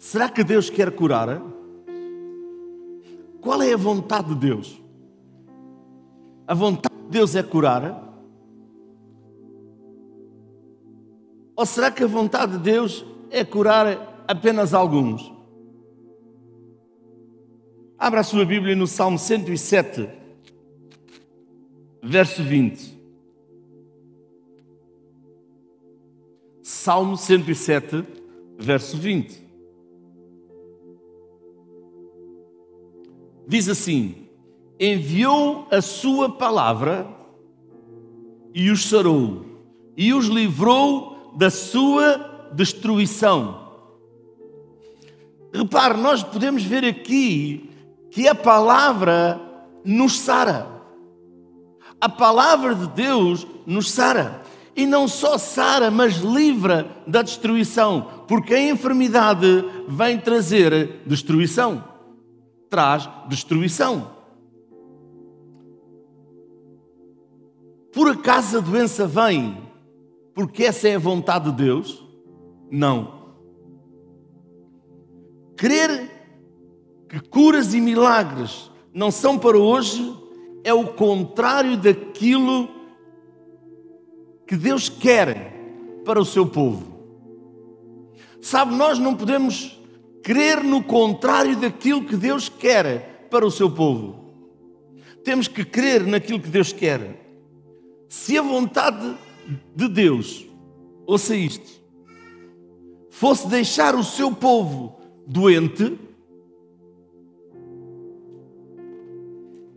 Será que Deus quer curar? Qual é a vontade de Deus? A vontade de Deus é curar? Ou será que a vontade de Deus é curar apenas alguns? Abra a sua Bíblia no Salmo 107, verso 20. Salmo 107, verso 20. Diz assim: Enviou a sua palavra e os sarou, e os livrou da sua destruição. Repare, nós podemos ver aqui que a palavra nos sara. A palavra de Deus nos sara. E não só sara, mas livra da destruição, porque a enfermidade vem trazer destruição. Traz destruição. Por acaso a doença vem porque essa é a vontade de Deus? Não. Crer que curas e milagres não são para hoje é o contrário daquilo que Deus quer para o seu povo. Sabe, nós não podemos crer no contrário daquilo que Deus quer para o seu povo. Temos que crer naquilo que Deus quer. Se a vontade de Deus, ouça isto, fosse deixar o seu povo doente,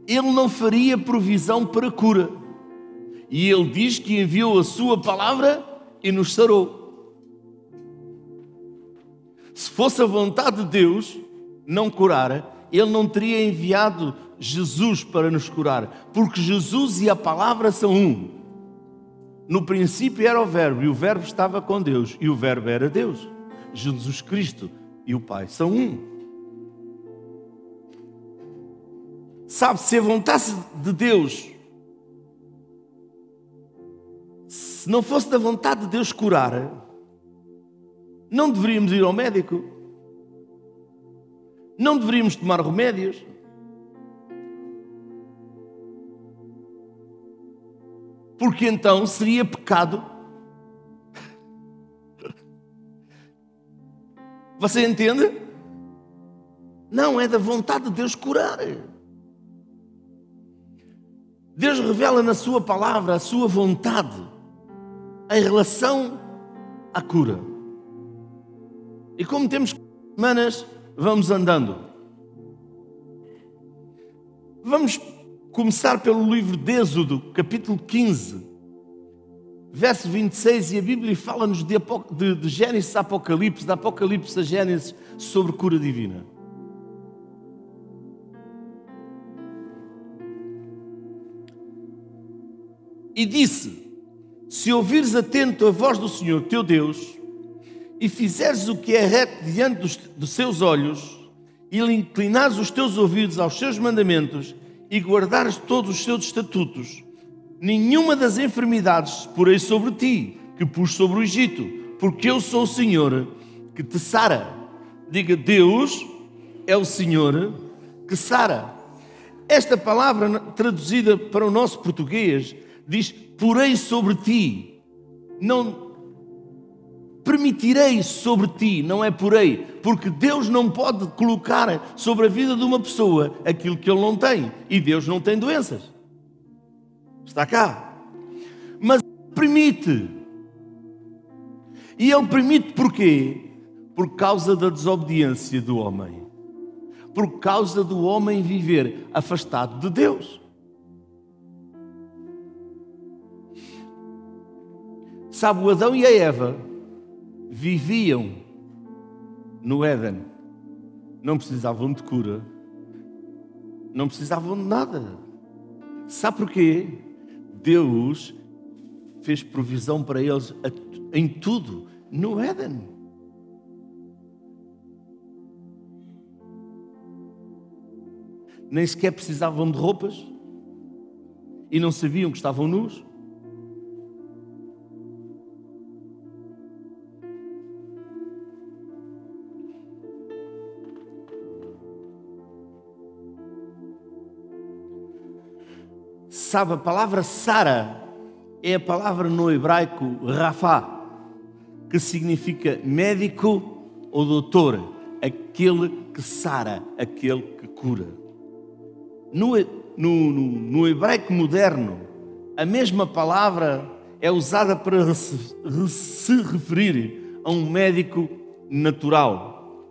ele não faria provisão para cura. E ele diz que enviou a sua palavra e nos sarou. Se fosse a vontade de Deus não curar, ele não teria enviado Jesus para nos curar, porque Jesus e a palavra são um. No princípio era o Verbo, e o Verbo estava com Deus, e o Verbo era Deus. Jesus Cristo e o Pai são um. Sabe, se a vontade de Deus, se não fosse da vontade de Deus curar, não deveríamos ir ao médico, não deveríamos tomar remédios. Porque então seria pecado. Você entende? Não, é da vontade de Deus curar. Deus revela na Sua palavra a Sua vontade em relação à cura. E como temos semanas, vamos andando. Vamos começar pelo livro de Êxodo, capítulo 15, verso 26, e a Bíblia fala-nos de, de, de Gênesis a Apocalipse, de Apocalipse a Gênesis, sobre cura divina. e disse: Se ouvires atento a voz do Senhor teu Deus, e fizeres o que é reto diante dos, dos seus olhos, e lhe inclinares os teus ouvidos aos seus mandamentos, e guardares todos os seus estatutos, nenhuma das enfermidades porei sobre ti, que pus sobre o Egito, porque eu sou o Senhor que te sara. Diga, Deus é o Senhor que sara. Esta palavra traduzida para o nosso português diz: Porei sobre ti, não permitirei sobre ti, não é porei, porque Deus não pode colocar sobre a vida de uma pessoa aquilo que ele não tem, e Deus não tem doenças. Está cá. Mas permite. E ele permite porquê? Por causa da desobediência do homem. Por causa do homem viver afastado de Deus. Sabe, o Adão e a Eva viviam no Éden. Não precisavam de cura. Não precisavam de nada. Sabe porquê? Deus fez provisão para eles em tudo no Éden. Nem sequer precisavam de roupas e não sabiam que estavam nus. Sabe, a palavra Sara é a palavra no hebraico Rafá, que significa médico ou doutor, aquele que sara, aquele que cura. No, no, no, no hebraico moderno, a mesma palavra é usada para se, se referir a um médico natural.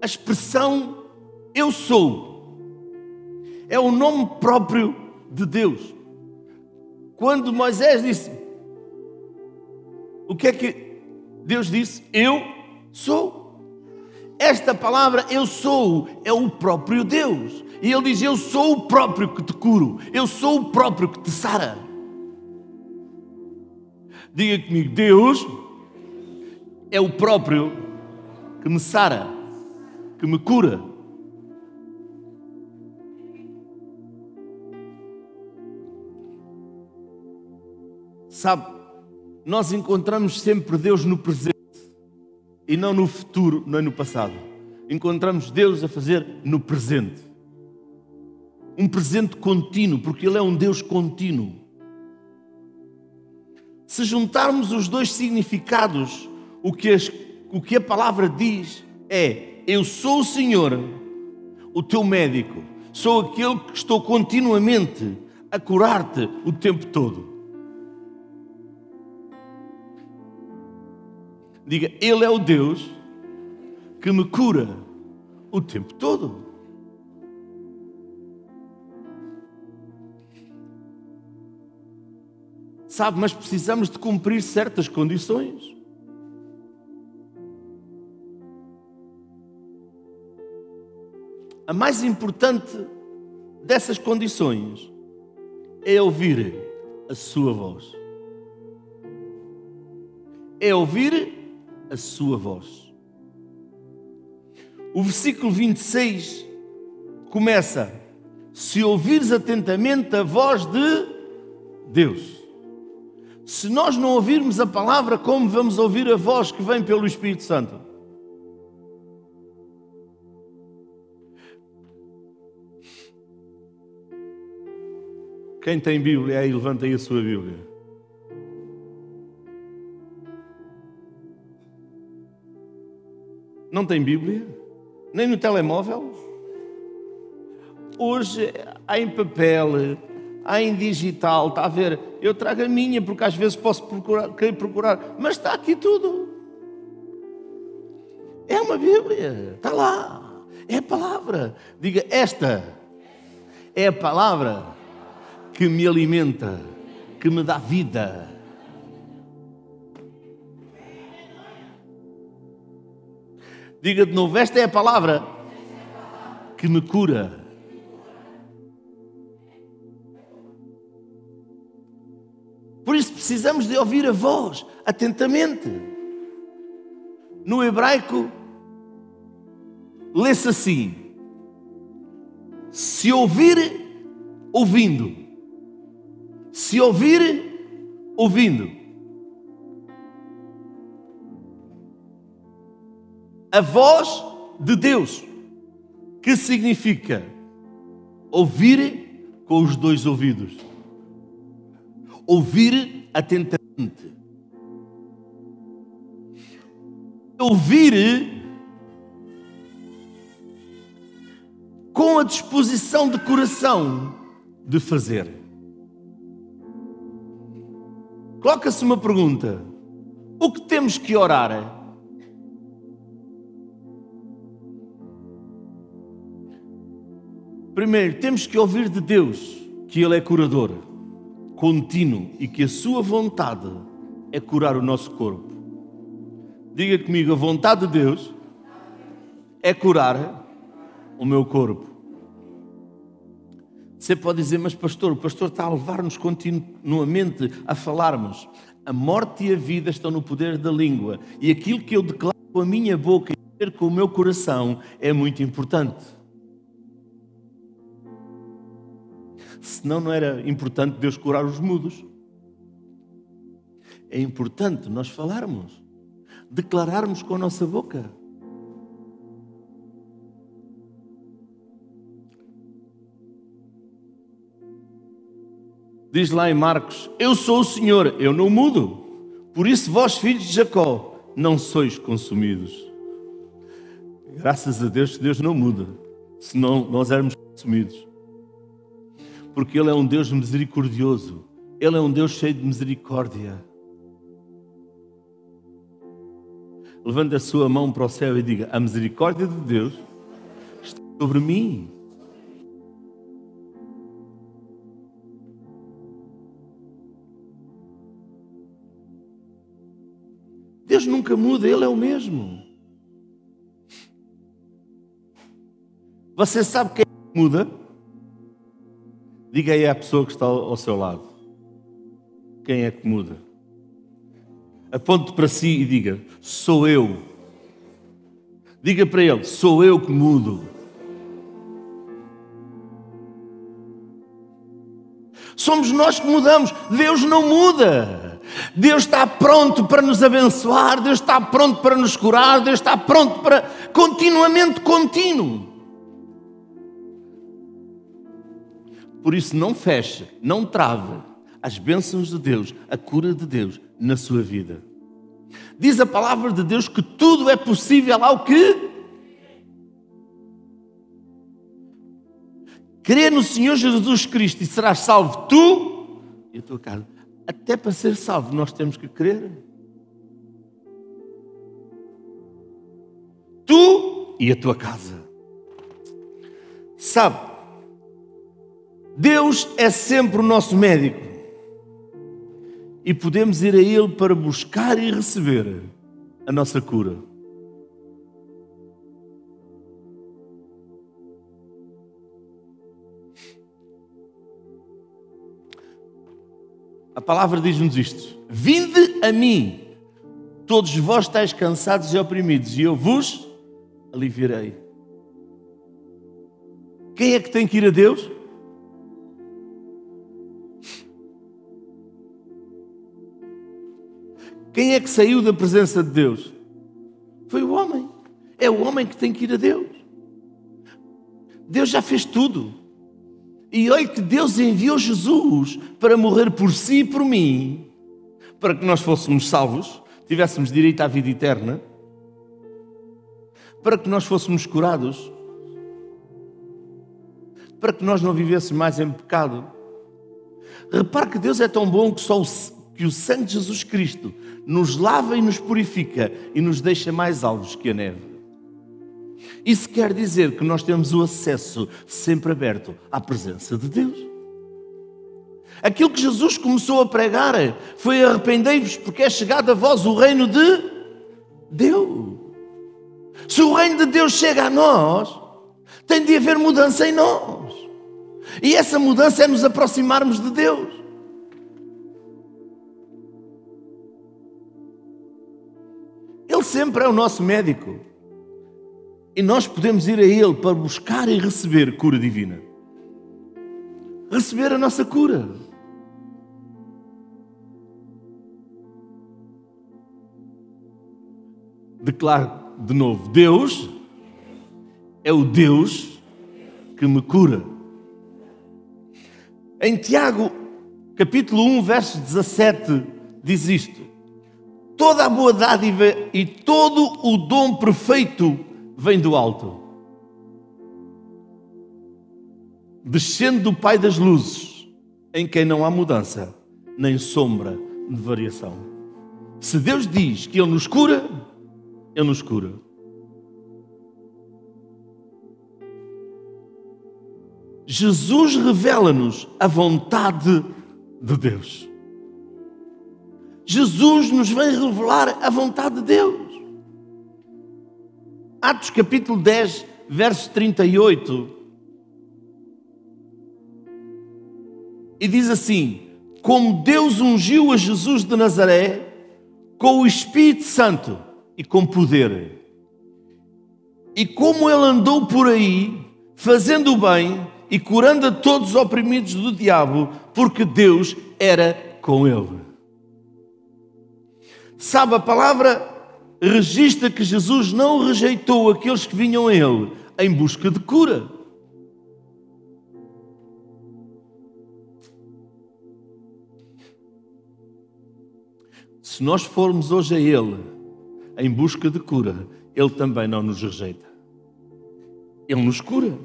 A expressão eu sou é o nome próprio de Deus. Quando Moisés disse, o que é que Deus disse? Eu sou. Esta palavra eu sou é o próprio Deus. E ele diz: Eu sou o próprio que te curo, eu sou o próprio que te sara. Diga comigo: Deus é o próprio que me sara, que me cura. Sabe, nós encontramos sempre Deus no presente e não no futuro, nem no passado. Encontramos Deus a fazer no presente. Um presente contínuo, porque Ele é um Deus contínuo. Se juntarmos os dois significados, o que, as, o que a palavra diz é: Eu sou o Senhor, o teu médico, sou aquele que estou continuamente a curar-te o tempo todo. Diga, Ele é o Deus que me cura o tempo todo. Sabe, mas precisamos de cumprir certas condições. A mais importante dessas condições é ouvir a sua voz. É ouvir a sua voz. O versículo 26 começa: Se ouvires atentamente a voz de Deus. Se nós não ouvirmos a palavra, como vamos ouvir a voz que vem pelo Espírito Santo? Quem tem Bíblia aí, levanta aí a sua Bíblia. Não tem Bíblia? Nem no telemóvel? Hoje há em papel, há em digital, está a ver? Eu trago a minha, porque às vezes posso procurar, querer procurar, mas está aqui tudo. É uma Bíblia, está lá. É a palavra. Diga, esta é a palavra que me alimenta, que me dá vida. Diga de novo: esta é a palavra que me cura. Por isso precisamos de ouvir a voz atentamente. No hebraico, lê-se assim: se ouvir, ouvindo. Se ouvir, ouvindo. A voz de Deus, que significa ouvir com os dois ouvidos, ouvir atentamente, ouvir com a disposição de coração de fazer. Coloca-se uma pergunta: o que temos que orar? Primeiro, temos que ouvir de Deus que Ele é curador, contínuo e que a Sua vontade é curar o nosso corpo. Diga comigo: a vontade de Deus é curar o meu corpo. Você pode dizer, mas pastor, o pastor está a levar-nos continuamente a falarmos. A morte e a vida estão no poder da língua. E aquilo que eu declaro com a minha boca e com o meu coração é muito importante. Senão não era importante Deus curar os mudos. É importante nós falarmos, declararmos com a nossa boca. Diz lá em Marcos: Eu sou o Senhor, eu não mudo. Por isso, vós, filhos de Jacó, não sois consumidos. Graças a Deus Deus não muda, senão nós éramos consumidos. Porque Ele é um Deus misericordioso, Ele é um Deus cheio de misericórdia. Levante a sua mão para o céu e diga: A misericórdia de Deus está sobre mim. Deus nunca muda, Ele é o mesmo. Você sabe quem muda? Diga aí à pessoa que está ao seu lado. Quem é que muda? Aponte para si e diga: Sou eu. Diga para ele: Sou eu que mudo. Somos nós que mudamos. Deus não muda. Deus está pronto para nos abençoar, Deus está pronto para nos curar, Deus está pronto para continuamente contínuo. Por isso, não feche, não trave as bênçãos de Deus, a cura de Deus na sua vida. Diz a palavra de Deus que tudo é possível ao que? Crê no Senhor Jesus Cristo e serás salvo tu e a tua casa. Até para ser salvo, nós temos que crer. Tu e a tua casa. Sabe, Deus é sempre o nosso médico e podemos ir a Ele para buscar e receber a nossa cura. A palavra diz-nos isto: Vinde a mim, todos vós estáis cansados e oprimidos, e eu vos aliviarei. Quem é que tem que ir a Deus? Quem é que saiu da presença de Deus? Foi o homem. É o homem que tem que ir a Deus. Deus já fez tudo. E olhe que Deus enviou Jesus para morrer por si e por mim, para que nós fôssemos salvos, tivéssemos direito à vida eterna, para que nós fôssemos curados, para que nós não vivêssemos mais em pecado. Repare que Deus é tão bom que só que o sangue de Jesus Cristo nos lava e nos purifica e nos deixa mais alvos que a neve. Isso quer dizer que nós temos o acesso sempre aberto à presença de Deus. Aquilo que Jesus começou a pregar foi arrependei-vos porque é chegado a vós o reino de Deus. Se o reino de Deus chega a nós, tem de haver mudança em nós. E essa mudança é nos aproximarmos de Deus. Sempre é o nosso médico. E nós podemos ir a Ele para buscar e receber cura divina. Receber a nossa cura. Declaro de novo: Deus é o Deus que me cura. Em Tiago, capítulo 1, verso 17, diz isto: Toda a boa dádiva e todo o dom perfeito vem do alto, descendo do Pai das luzes, em quem não há mudança, nem sombra de variação. Se Deus diz que Ele nos cura, Ele nos cura. Jesus revela-nos a vontade de Deus. Jesus nos vem revelar a vontade de Deus. Atos capítulo 10, verso 38. E diz assim: Como Deus ungiu a Jesus de Nazaré com o Espírito Santo e com poder, e como ele andou por aí, fazendo o bem e curando a todos os oprimidos do diabo, porque Deus era com ele. Sabe, a palavra registra que Jesus não rejeitou aqueles que vinham a Ele em busca de cura. Se nós formos hoje a Ele em busca de cura, Ele também não nos rejeita. Ele nos cura.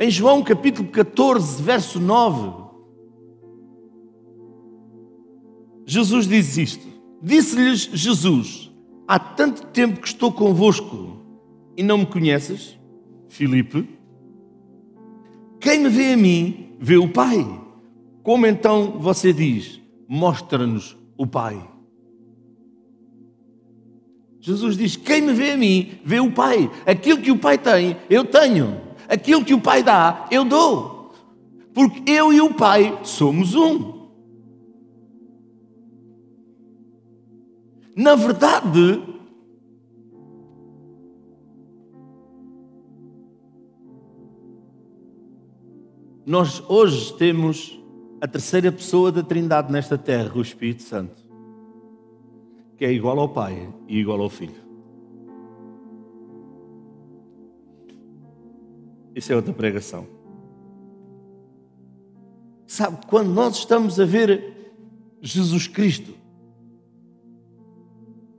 Em João capítulo 14, verso 9. Jesus diz isto: Disse-lhes Jesus: Há tanto tempo que estou convosco e não me conheces, Filipe. Quem me vê a mim, vê o Pai. Como então você diz: Mostra-nos o Pai? Jesus diz: Quem me vê a mim, vê o Pai. Aquilo que o Pai tem, eu tenho. Aquilo que o Pai dá, eu dou. Porque eu e o Pai somos um. Na verdade, nós hoje temos a terceira pessoa da Trindade nesta terra, o Espírito Santo, que é igual ao Pai e igual ao Filho. Isso é outra pregação. Sabe, quando nós estamos a ver Jesus Cristo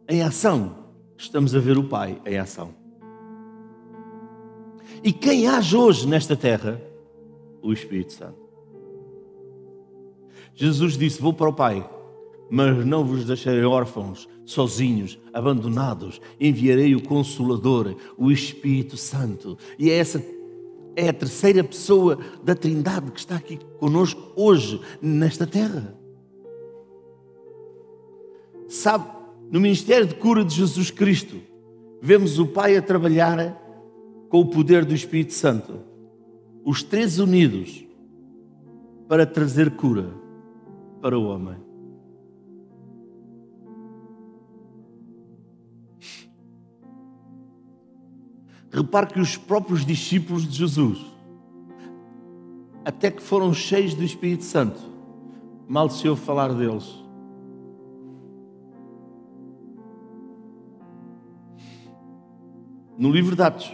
em ação, estamos a ver o Pai em ação. E quem age hoje nesta terra? O Espírito Santo. Jesus disse: Vou para o Pai, mas não vos deixarei órfãos, sozinhos, abandonados. Enviarei o Consolador, o Espírito Santo. E é essa é a terceira pessoa da Trindade que está aqui conosco hoje, nesta terra. Sabe, no ministério de cura de Jesus Cristo, vemos o Pai a trabalhar com o poder do Espírito Santo, os três unidos para trazer cura para o homem. Repare que os próprios discípulos de Jesus, até que foram cheios do Espírito Santo, mal se ouve falar deles. No livro de Atos,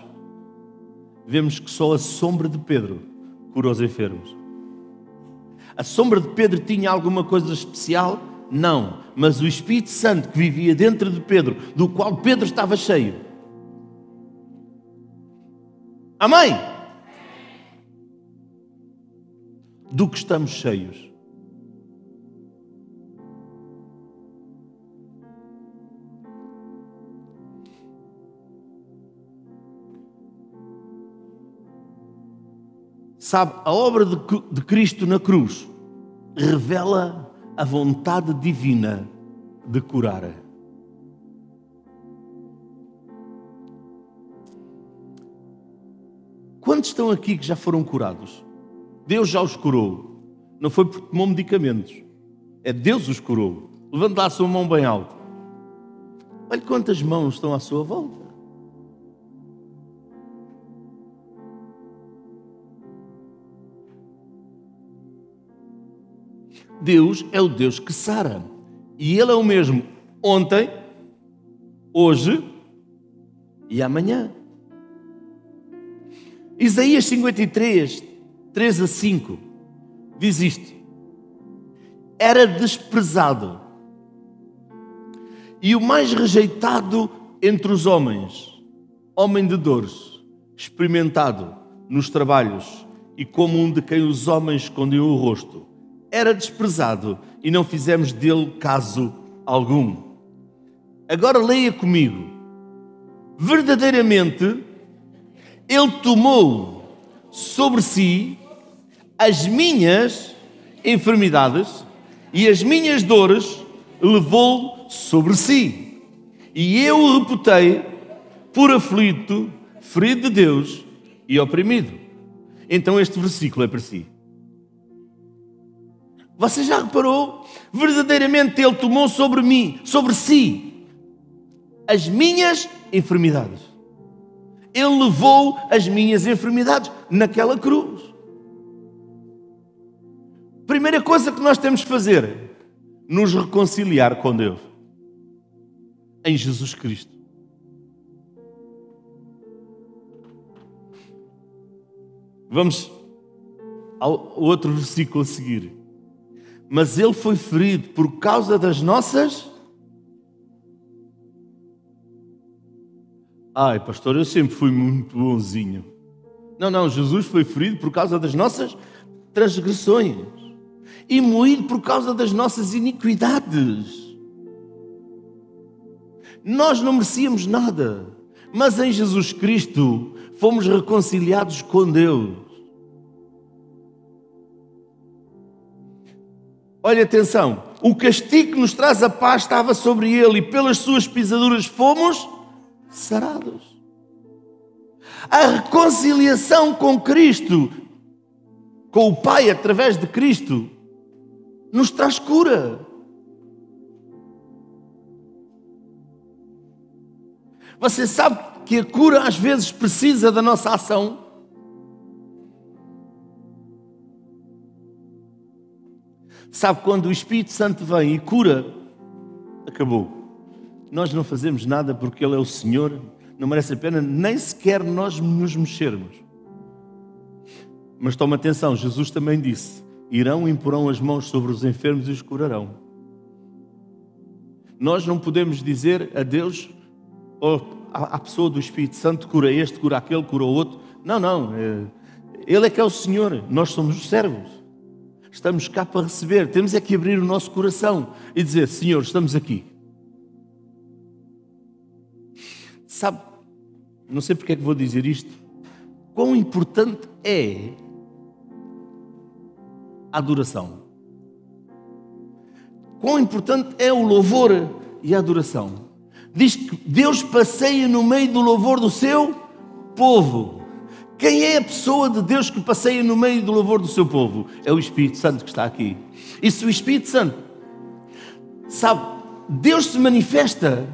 vemos que só a sombra de Pedro curou os enfermos. A sombra de Pedro tinha alguma coisa especial? Não, mas o Espírito Santo que vivia dentro de Pedro, do qual Pedro estava cheio. Amém? Do que estamos cheios. Sabe, a obra de, Cristo na cruz revela a vontade divina de curar. Quantos estão aqui que já foram curados? Deus já os curou. Não foi porque tomou medicamentos. É Deus os curou. Levante lá a sua mão bem alta. Olhe quantas mãos estão à sua volta. Deus é o Deus que sara. E Ele é o mesmo ontem, hoje e amanhã. Isaías 53, 3 a 5, diz isto: Era desprezado e o mais rejeitado entre os homens, homem de dores, experimentado nos trabalhos e como um de quem os homens escondiam o rosto era desprezado e não fizemos dele caso algum. Agora leia comigo. Verdadeiramente, ele tomou sobre si as minhas enfermidades e as minhas dores levou sobre si. E eu o reputei por aflito, ferido de Deus e oprimido. Então este versículo é para si. Você já reparou? Verdadeiramente Ele tomou sobre mim, sobre si, as minhas enfermidades. Ele levou as minhas enfermidades naquela cruz. Primeira coisa que nós temos que fazer, nos reconciliar com Deus. Em Jesus Cristo. Vamos ao outro versículo a seguir. Mas ele foi ferido por causa das nossas. Ai, pastor, eu sempre fui muito bonzinho. Não, não, Jesus foi ferido por causa das nossas transgressões e moído por causa das nossas iniquidades. Nós não merecíamos nada, mas em Jesus Cristo fomos reconciliados com Deus. Olha atenção, o castigo que nos traz a paz estava sobre ele e pelas suas pisaduras fomos sarados. A reconciliação com Cristo, com o Pai através de Cristo, nos traz cura. Você sabe que a cura às vezes precisa da nossa ação? Sabe quando o Espírito Santo vem e cura, acabou. Nós não fazemos nada porque Ele é o Senhor, não merece a pena nem sequer nós nos mexermos. Mas toma atenção, Jesus também disse: irão e imporão as mãos sobre os enfermos e os curarão. Nós não podemos dizer a Deus, ou a pessoa do Espírito Santo, cura este, cura aquele, cura o outro. Não, não. É, ele é que é o Senhor, nós somos os servos. Estamos cá para receber. Temos é que abrir o nosso coração e dizer: Senhor, estamos aqui. Sabe, não sei porque é que vou dizer isto. Quão importante é a adoração. Quão importante é o louvor e a adoração. Diz que Deus passeia no meio do louvor do seu povo. Quem é a pessoa de Deus que passeia no meio do louvor do seu povo? É o Espírito Santo que está aqui. E se o Espírito Santo, sabe, Deus se manifesta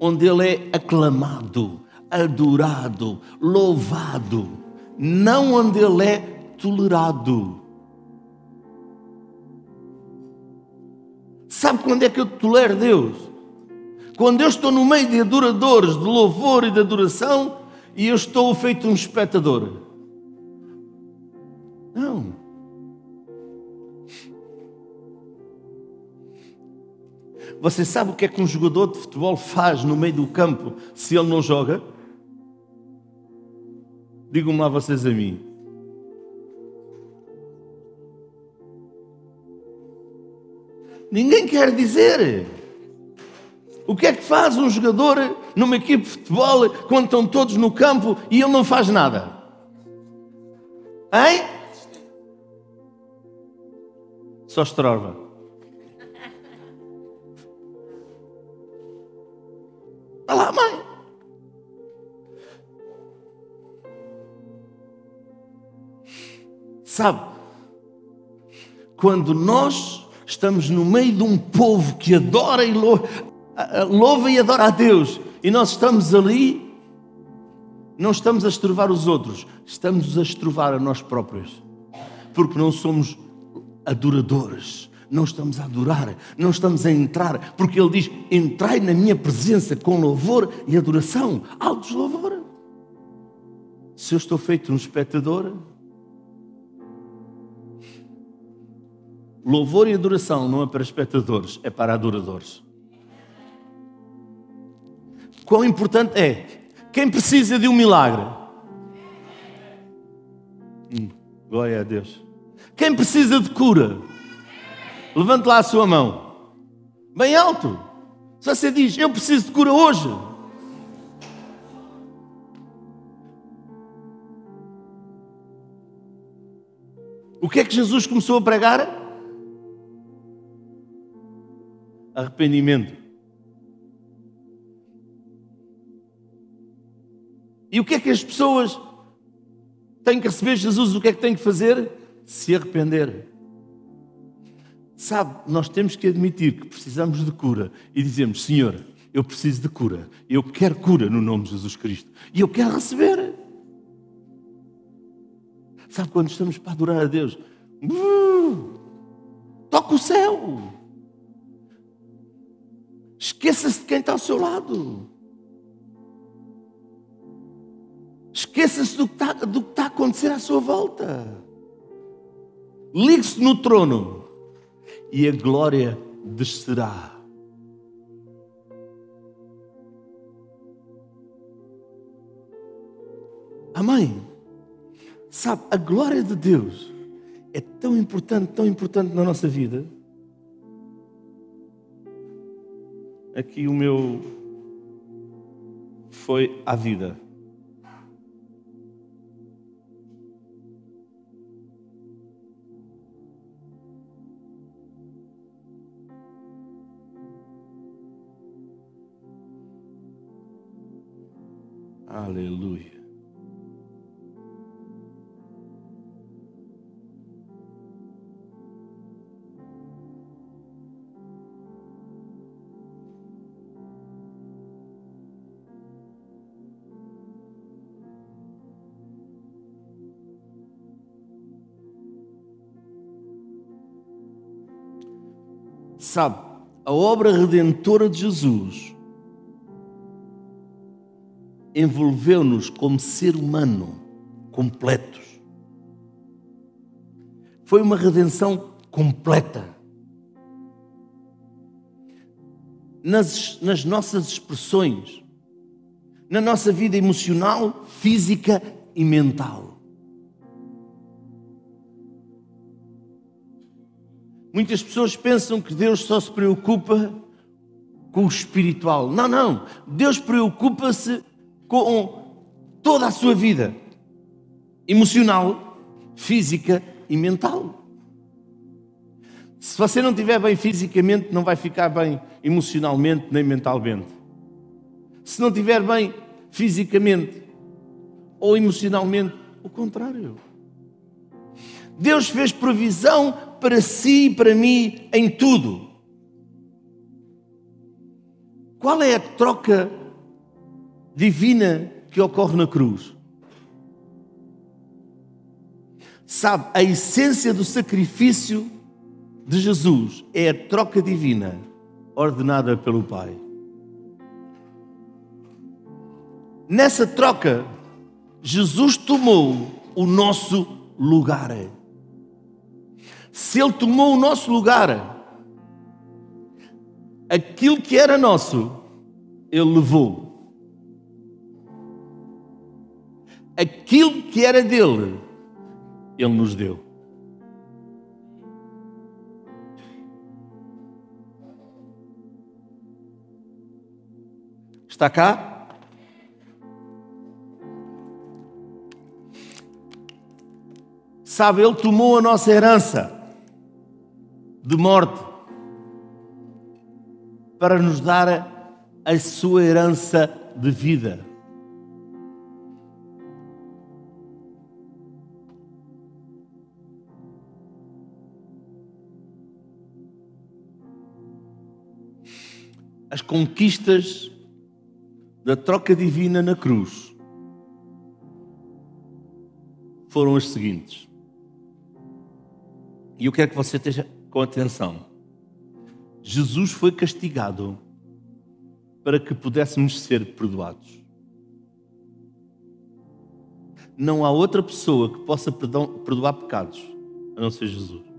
onde Ele é aclamado, adorado, louvado, não onde Ele é tolerado. Sabe quando é que eu tolero Deus? Quando eu estou no meio de adoradores de louvor e de adoração e eu estou feito um espectador. Não. Você sabe o que é que um jogador de futebol faz no meio do campo se ele não joga? Digam-me lá vocês a mim. Ninguém quer dizer. O que é que faz um jogador numa equipe de futebol quando estão todos no campo e ele não faz nada? Hein? Só estorva. Olha lá, mãe. Sabe, quando nós estamos no meio de um povo que adora e louva, louva e adora a Deus, e nós estamos ali, não estamos a estrovar os outros, estamos a estrovar a nós próprios, porque não somos adoradores, não estamos a adorar, não estamos a entrar, porque Ele diz: entrai na minha presença com louvor e adoração, altos louvor. Se eu estou feito um espectador, louvor e adoração não é para espectadores, é para adoradores. Quão importante é? Quem precisa de um milagre? Hum, glória a Deus. Quem precisa de cura? Levante lá a sua mão. Bem alto. Se você diz, eu preciso de cura hoje. O que é que Jesus começou a pregar? Arrependimento. E o que é que as pessoas têm que receber Jesus? O que é que têm que fazer? Se arrepender. Sabe, nós temos que admitir que precisamos de cura e dizemos: Senhor, eu preciso de cura, eu quero cura no nome de Jesus Cristo e eu quero receber. Sabe, quando estamos para adorar a Deus, toca o céu, esqueça-se de quem está ao seu lado. Esqueça-se do, que está, está a acontecer à sua volta. Ligue-se no trono e a glória descerá. Amém. Sabe, a glória de Deus é tão importante, tão importante na nossa vida. Aqui o meu foi a vida. Aleluia. Sabe, a obra redentora de Jesus envolveu-nos como ser humano completos. Foi uma redenção completa. Nas, nas nossas expressões, na nossa vida emocional, física e mental. Muitas pessoas pensam que Deus só se preocupa com o espiritual. Não, não. Deus preocupa-se com toda a sua vida emocional, física e mental. Se você não estiver bem fisicamente, não vai ficar bem emocionalmente nem mentalmente. Se não estiver bem fisicamente ou emocionalmente, o contrário. Deus fez provisão para si e para mim em tudo. Qual é a troca divina que ocorre na cruz. Sabe, a essência do sacrifício de Jesus é a troca divina ordenada pelo Pai. Nessa troca, Jesus tomou o nosso lugar. Se Ele tomou o nosso lugar, aquilo que era nosso, Ele levou. Aquilo que era dele, ele nos deu. Está cá? Sabe, Ele tomou a nossa herança de morte para nos dar a sua herança de vida. As conquistas da troca divina na cruz foram as seguintes. E eu quero que você esteja com atenção. Jesus foi castigado para que pudéssemos ser perdoados. Não há outra pessoa que possa perdoar pecados a não ser Jesus.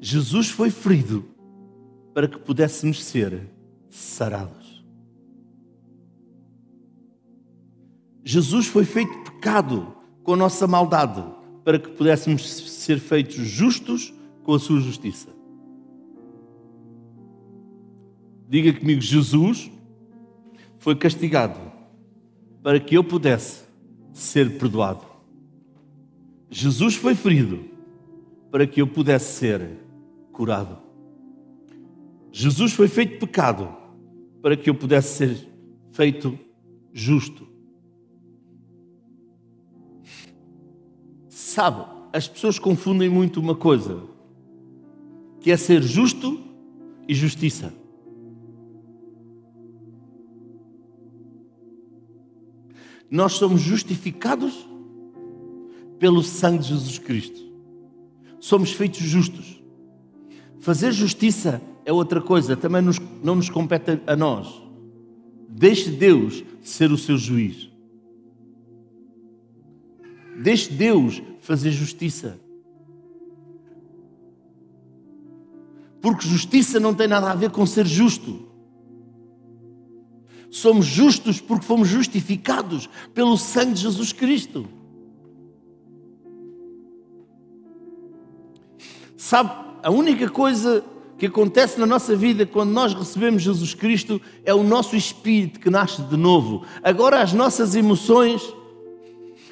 Jesus foi ferido para que pudéssemos ser sarados. Jesus foi feito pecado com a nossa maldade para que pudéssemos ser feitos justos com a sua justiça. Diga comigo, Jesus foi castigado para que eu pudesse ser perdoado. Jesus foi ferido para que eu pudesse ser curado. Jesus foi feito pecado para que eu pudesse ser feito justo. Sabe, as pessoas confundem muito uma coisa, que é ser justo e justiça. Nós somos justificados pelo sangue de Jesus Cristo. Somos feitos justos. Fazer justiça é outra coisa, também nos, não nos compete a nós. Deixe Deus ser o seu juiz. Deixe Deus fazer justiça. Porque justiça não tem nada a ver com ser justo. Somos justos porque fomos justificados pelo sangue de Jesus Cristo. Sabe, a única coisa que acontece na nossa vida quando nós recebemos Jesus Cristo é o nosso espírito que nasce de novo. Agora, as nossas emoções,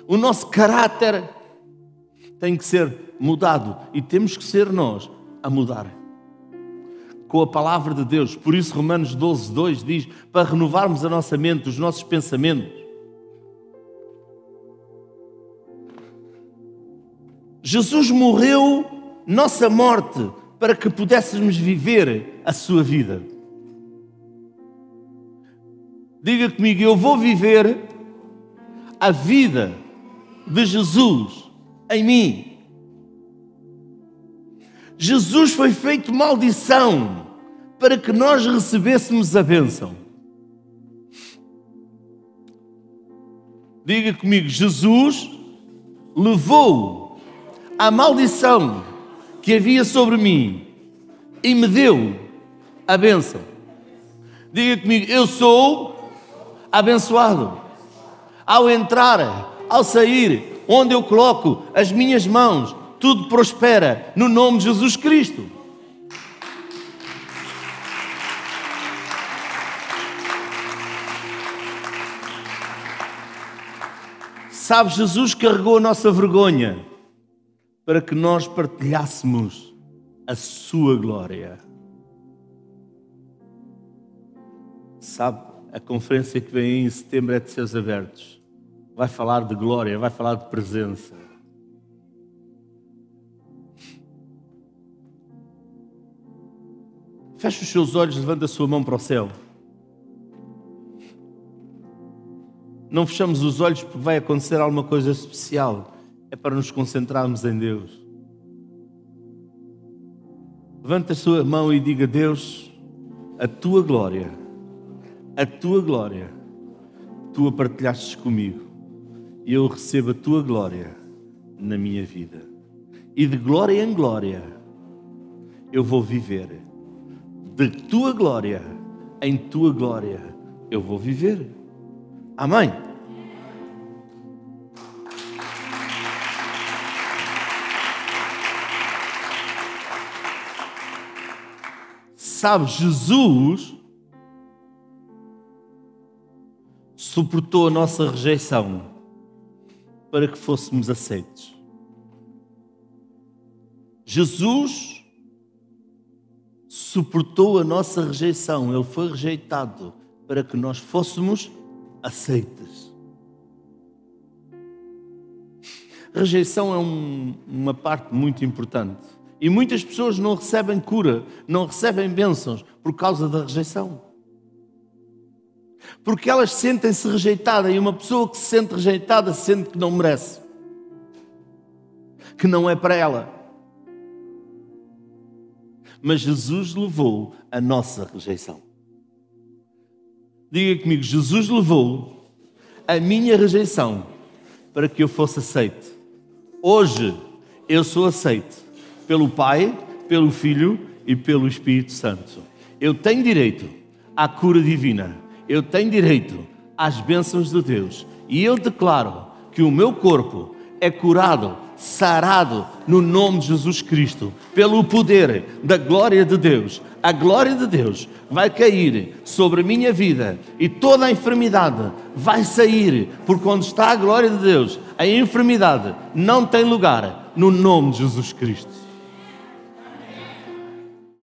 o nosso caráter tem que ser mudado e temos que ser nós a mudar com a palavra de Deus. Por isso, Romanos 12, 2 diz: para renovarmos a nossa mente, os nossos pensamentos. Jesus morreu nossa morte para que pudéssemos viver a sua vida. Diga comigo, eu vou viver a vida de Jesus em mim. Jesus foi feito maldição para que nós recebêssemos a bênção. Diga comigo, Jesus levou a maldição que havia sobre mim e me deu a bênção. Diga comigo, eu sou abençoado. Ao entrar, ao sair, onde eu coloco as minhas mãos, tudo prospera no nome de Jesus Cristo. Sabe, Jesus carregou a nossa vergonha para que nós partilhássemos a sua glória. Sabe, a conferência que vem em setembro é de Seus Abertos. Vai falar de glória, vai falar de presença. Feche os seus olhos, levanta a sua mão para o céu. Não fechamos os olhos porque vai acontecer alguma coisa especial. É para nos concentrarmos em Deus. Levanta a sua mão e diga: Deus, a tua glória, a tua glória, tu a partilhaste comigo e eu recebo a tua glória na minha vida. E de glória em glória eu vou viver de tua glória, em tua glória eu vou viver. Amém? Sabe, Jesus suportou a nossa rejeição para que fôssemos aceitos. Jesus suportou a nossa rejeição, ele foi rejeitado para que nós fôssemos aceites. Rejeição é um, uma parte muito importante. E muitas pessoas não recebem cura, não recebem bênçãos por causa da rejeição. Porque elas sentem-se rejeitadas e uma pessoa que se sente rejeitada sente que não merece, que não é para ela mas Jesus levou a nossa rejeição. Diga comigo: Jesus levou a minha rejeição para que eu fosse aceite. Hoje eu sou aceite pelo Pai, pelo Filho e pelo Espírito Santo. Eu tenho direito à cura divina. Eu tenho direito às bênçãos de Deus. E eu declaro que o meu corpo é curado sarado no nome de Jesus Cristo, pelo poder da glória de Deus. A glória de Deus vai cair sobre a minha vida e toda a enfermidade vai sair, porque onde está a glória de Deus, a enfermidade não tem lugar no nome de Jesus Cristo.